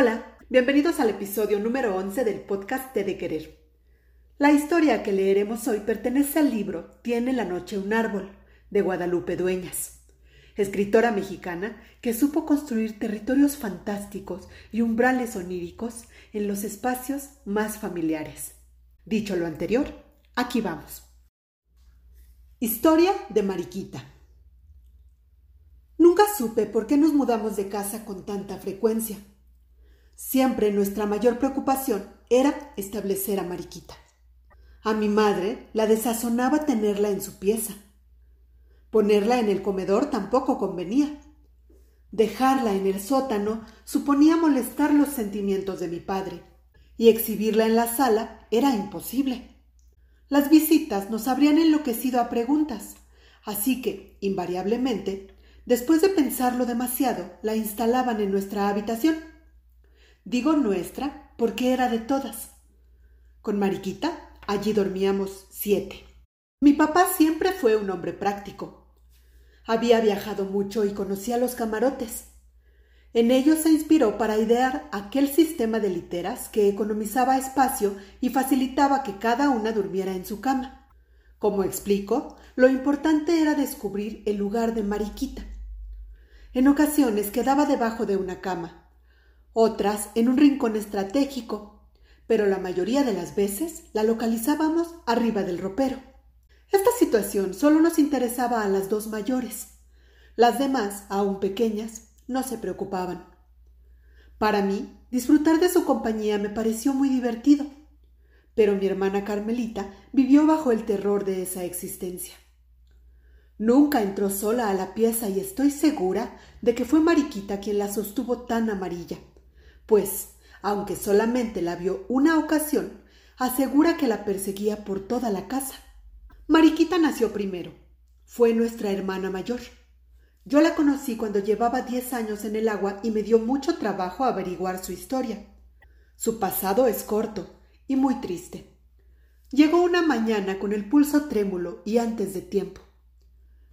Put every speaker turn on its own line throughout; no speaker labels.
Hola, bienvenidos al episodio número 11 del podcast Te de Querer. La historia que leeremos hoy pertenece al libro Tiene la noche un árbol, de Guadalupe Dueñas, escritora mexicana que supo construir territorios fantásticos y umbrales oníricos en los espacios más familiares. Dicho lo anterior, aquí vamos. Historia de Mariquita. Nunca supe por qué nos mudamos de casa con tanta frecuencia. Siempre nuestra mayor preocupación era establecer a Mariquita. A mi madre la desazonaba tenerla en su pieza. Ponerla en el comedor tampoco convenía. Dejarla en el sótano suponía molestar los sentimientos de mi padre, y exhibirla en la sala era imposible. Las visitas nos habrían enloquecido a preguntas, así que, invariablemente, después de pensarlo demasiado, la instalaban en nuestra habitación Digo nuestra porque era de todas. Con Mariquita allí dormíamos siete. Mi papá siempre fue un hombre práctico. Había viajado mucho y conocía los camarotes. En ellos se inspiró para idear aquel sistema de literas que economizaba espacio y facilitaba que cada una durmiera en su cama. Como explico, lo importante era descubrir el lugar de Mariquita. En ocasiones quedaba debajo de una cama, otras en un rincón estratégico, pero la mayoría de las veces la localizábamos arriba del ropero. Esta situación solo nos interesaba a las dos mayores. Las demás, aún pequeñas, no se preocupaban. Para mí, disfrutar de su compañía me pareció muy divertido, pero mi hermana Carmelita vivió bajo el terror de esa existencia. Nunca entró sola a la pieza y estoy segura de que fue Mariquita quien la sostuvo tan amarilla, pues, aunque solamente la vio una ocasión, asegura que la perseguía por toda la casa. Mariquita nació primero. Fue nuestra hermana mayor. Yo la conocí cuando llevaba diez años en el agua y me dio mucho trabajo averiguar su historia. Su pasado es corto y muy triste. Llegó una mañana con el pulso trémulo y antes de tiempo.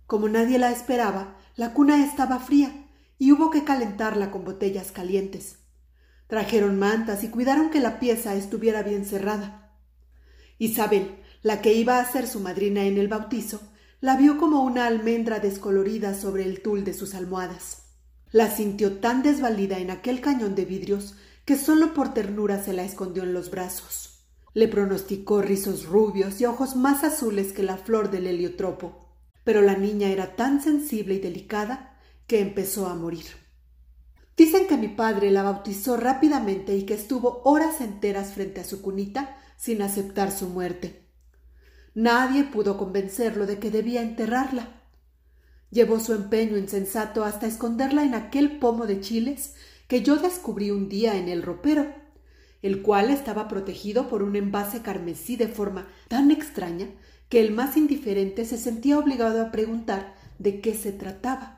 Como nadie la esperaba, la cuna estaba fría y hubo que calentarla con botellas calientes. Trajeron mantas y cuidaron que la pieza estuviera bien cerrada. Isabel, la que iba a ser su madrina en el bautizo, la vio como una almendra descolorida sobre el tul de sus almohadas. La sintió tan desvalida en aquel cañón de vidrios que solo por ternura se la escondió en los brazos. Le pronosticó rizos rubios y ojos más azules que la flor del heliotropo. Pero la niña era tan sensible y delicada que empezó a morir. Dicen que mi padre la bautizó rápidamente y que estuvo horas enteras frente a su cunita sin aceptar su muerte. Nadie pudo convencerlo de que debía enterrarla. Llevó su empeño insensato hasta esconderla en aquel pomo de chiles que yo descubrí un día en el ropero, el cual estaba protegido por un envase carmesí de forma tan extraña que el más indiferente se sentía obligado a preguntar de qué se trataba.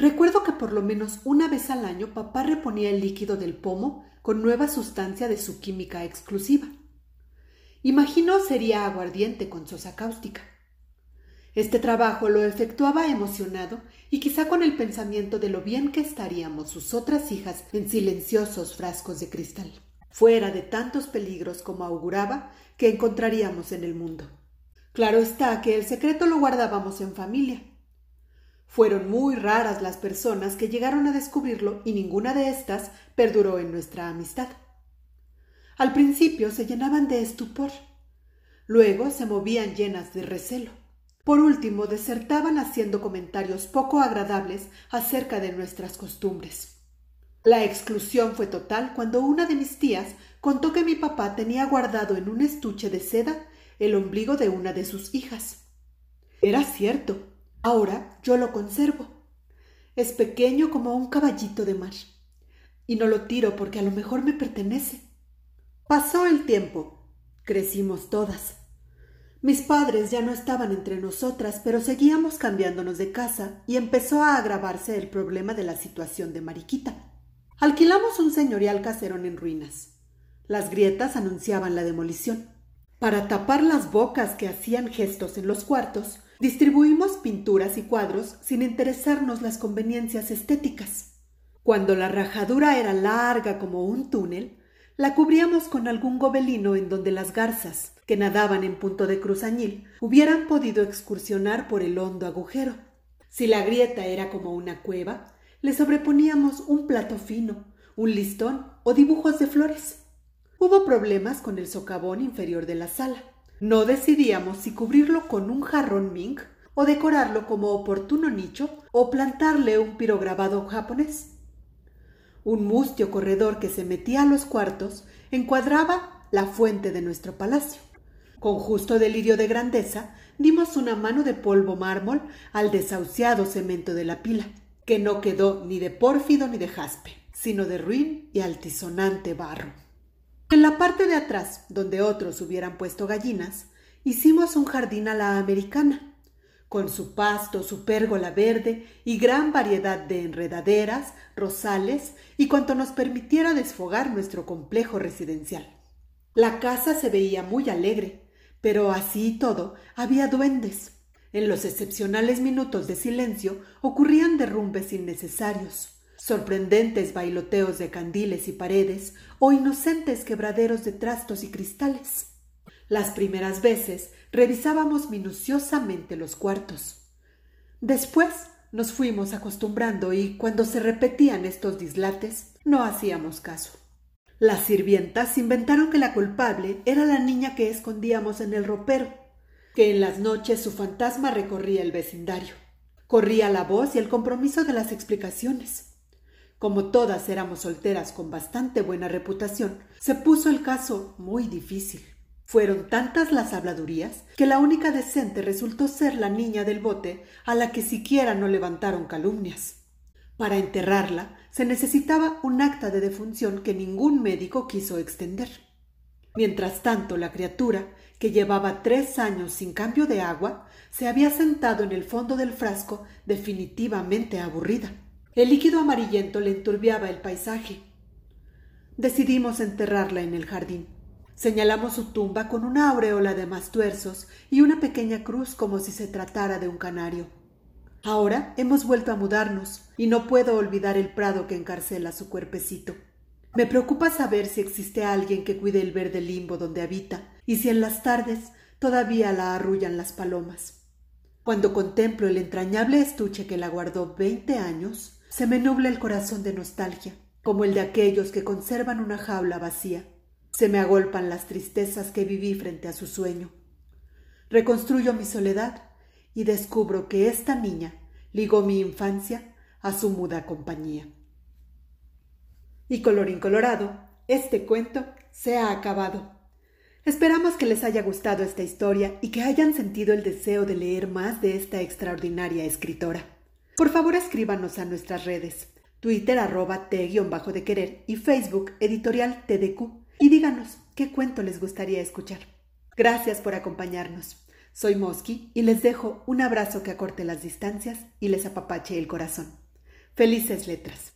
Recuerdo que por lo menos una vez al año papá reponía el líquido del pomo con nueva sustancia de su química exclusiva. Imagino sería aguardiente con sosa cáustica. Este trabajo lo efectuaba emocionado y quizá con el pensamiento de lo bien que estaríamos sus otras hijas en silenciosos frascos de cristal, fuera de tantos peligros como auguraba que encontraríamos en el mundo. Claro está que el secreto lo guardábamos en familia, fueron muy raras las personas que llegaron a descubrirlo y ninguna de éstas perduró en nuestra amistad. Al principio se llenaban de estupor, luego se movían llenas de recelo. Por último, desertaban haciendo comentarios poco agradables acerca de nuestras costumbres. La exclusión fue total cuando una de mis tías contó que mi papá tenía guardado en un estuche de seda el ombligo de una de sus hijas. Era cierto, Ahora yo lo conservo. Es pequeño como un caballito de mar. Y no lo tiro porque a lo mejor me pertenece. Pasó el tiempo. Crecimos todas. Mis padres ya no estaban entre nosotras, pero seguíamos cambiándonos de casa y empezó a agravarse el problema de la situación de Mariquita. Alquilamos un señorial caserón en ruinas. Las grietas anunciaban la demolición. Para tapar las bocas que hacían gestos en los cuartos, Distribuimos pinturas y cuadros sin interesarnos las conveniencias estéticas. Cuando la rajadura era larga como un túnel, la cubríamos con algún gobelino en donde las garzas, que nadaban en punto de cruzañil, hubieran podido excursionar por el hondo agujero. Si la grieta era como una cueva, le sobreponíamos un plato fino, un listón o dibujos de flores. Hubo problemas con el socavón inferior de la sala. No decidíamos si cubrirlo con un jarrón mink o decorarlo como oportuno nicho o plantarle un pirograbado japonés. Un mustio corredor que se metía a los cuartos encuadraba la fuente de nuestro palacio. Con justo delirio de grandeza, dimos una mano de polvo mármol al desahuciado cemento de la pila, que no quedó ni de pórfido ni de jaspe, sino de ruin y altisonante barro. En la parte de atrás, donde otros hubieran puesto gallinas, hicimos un jardín a la americana, con su pasto, su pérgola verde y gran variedad de enredaderas, rosales y cuanto nos permitiera desfogar nuestro complejo residencial. La casa se veía muy alegre, pero así y todo había duendes. En los excepcionales minutos de silencio ocurrían derrumbes innecesarios sorprendentes bailoteos de candiles y paredes o inocentes quebraderos de trastos y cristales. Las primeras veces revisábamos minuciosamente los cuartos. Después nos fuimos acostumbrando y cuando se repetían estos dislates no hacíamos caso. Las sirvientas inventaron que la culpable era la niña que escondíamos en el ropero, que en las noches su fantasma recorría el vecindario. Corría la voz y el compromiso de las explicaciones. Como todas éramos solteras con bastante buena reputación, se puso el caso muy difícil. Fueron tantas las habladurías que la única decente resultó ser la niña del bote a la que siquiera no levantaron calumnias. Para enterrarla se necesitaba un acta de defunción que ningún médico quiso extender. Mientras tanto, la criatura, que llevaba tres años sin cambio de agua, se había sentado en el fondo del frasco definitivamente aburrida. El líquido amarillento le enturbiaba el paisaje. Decidimos enterrarla en el jardín. Señalamos su tumba con una aureola de mastuerzos y una pequeña cruz como si se tratara de un canario. Ahora hemos vuelto a mudarnos y no puedo olvidar el prado que encarcela su cuerpecito. Me preocupa saber si existe alguien que cuide el verde limbo donde habita y si en las tardes todavía la arrullan las palomas. Cuando contemplo el entrañable estuche que la guardó veinte años, se me nubla el corazón de nostalgia, como el de aquellos que conservan una jaula vacía. Se me agolpan las tristezas que viví frente a su sueño. Reconstruyo mi soledad y descubro que esta niña ligó mi infancia a su muda compañía. Y colorín colorado, este cuento se ha acabado. Esperamos que les haya gustado esta historia y que hayan sentido el deseo de leer más de esta extraordinaria escritora. Por favor escríbanos a nuestras redes, Twitter arroba t-bajo de querer y Facebook editorial TDQ y díganos qué cuento les gustaría escuchar. Gracias por acompañarnos. Soy Mosky y les dejo un abrazo que acorte las distancias y les apapache el corazón. Felices letras.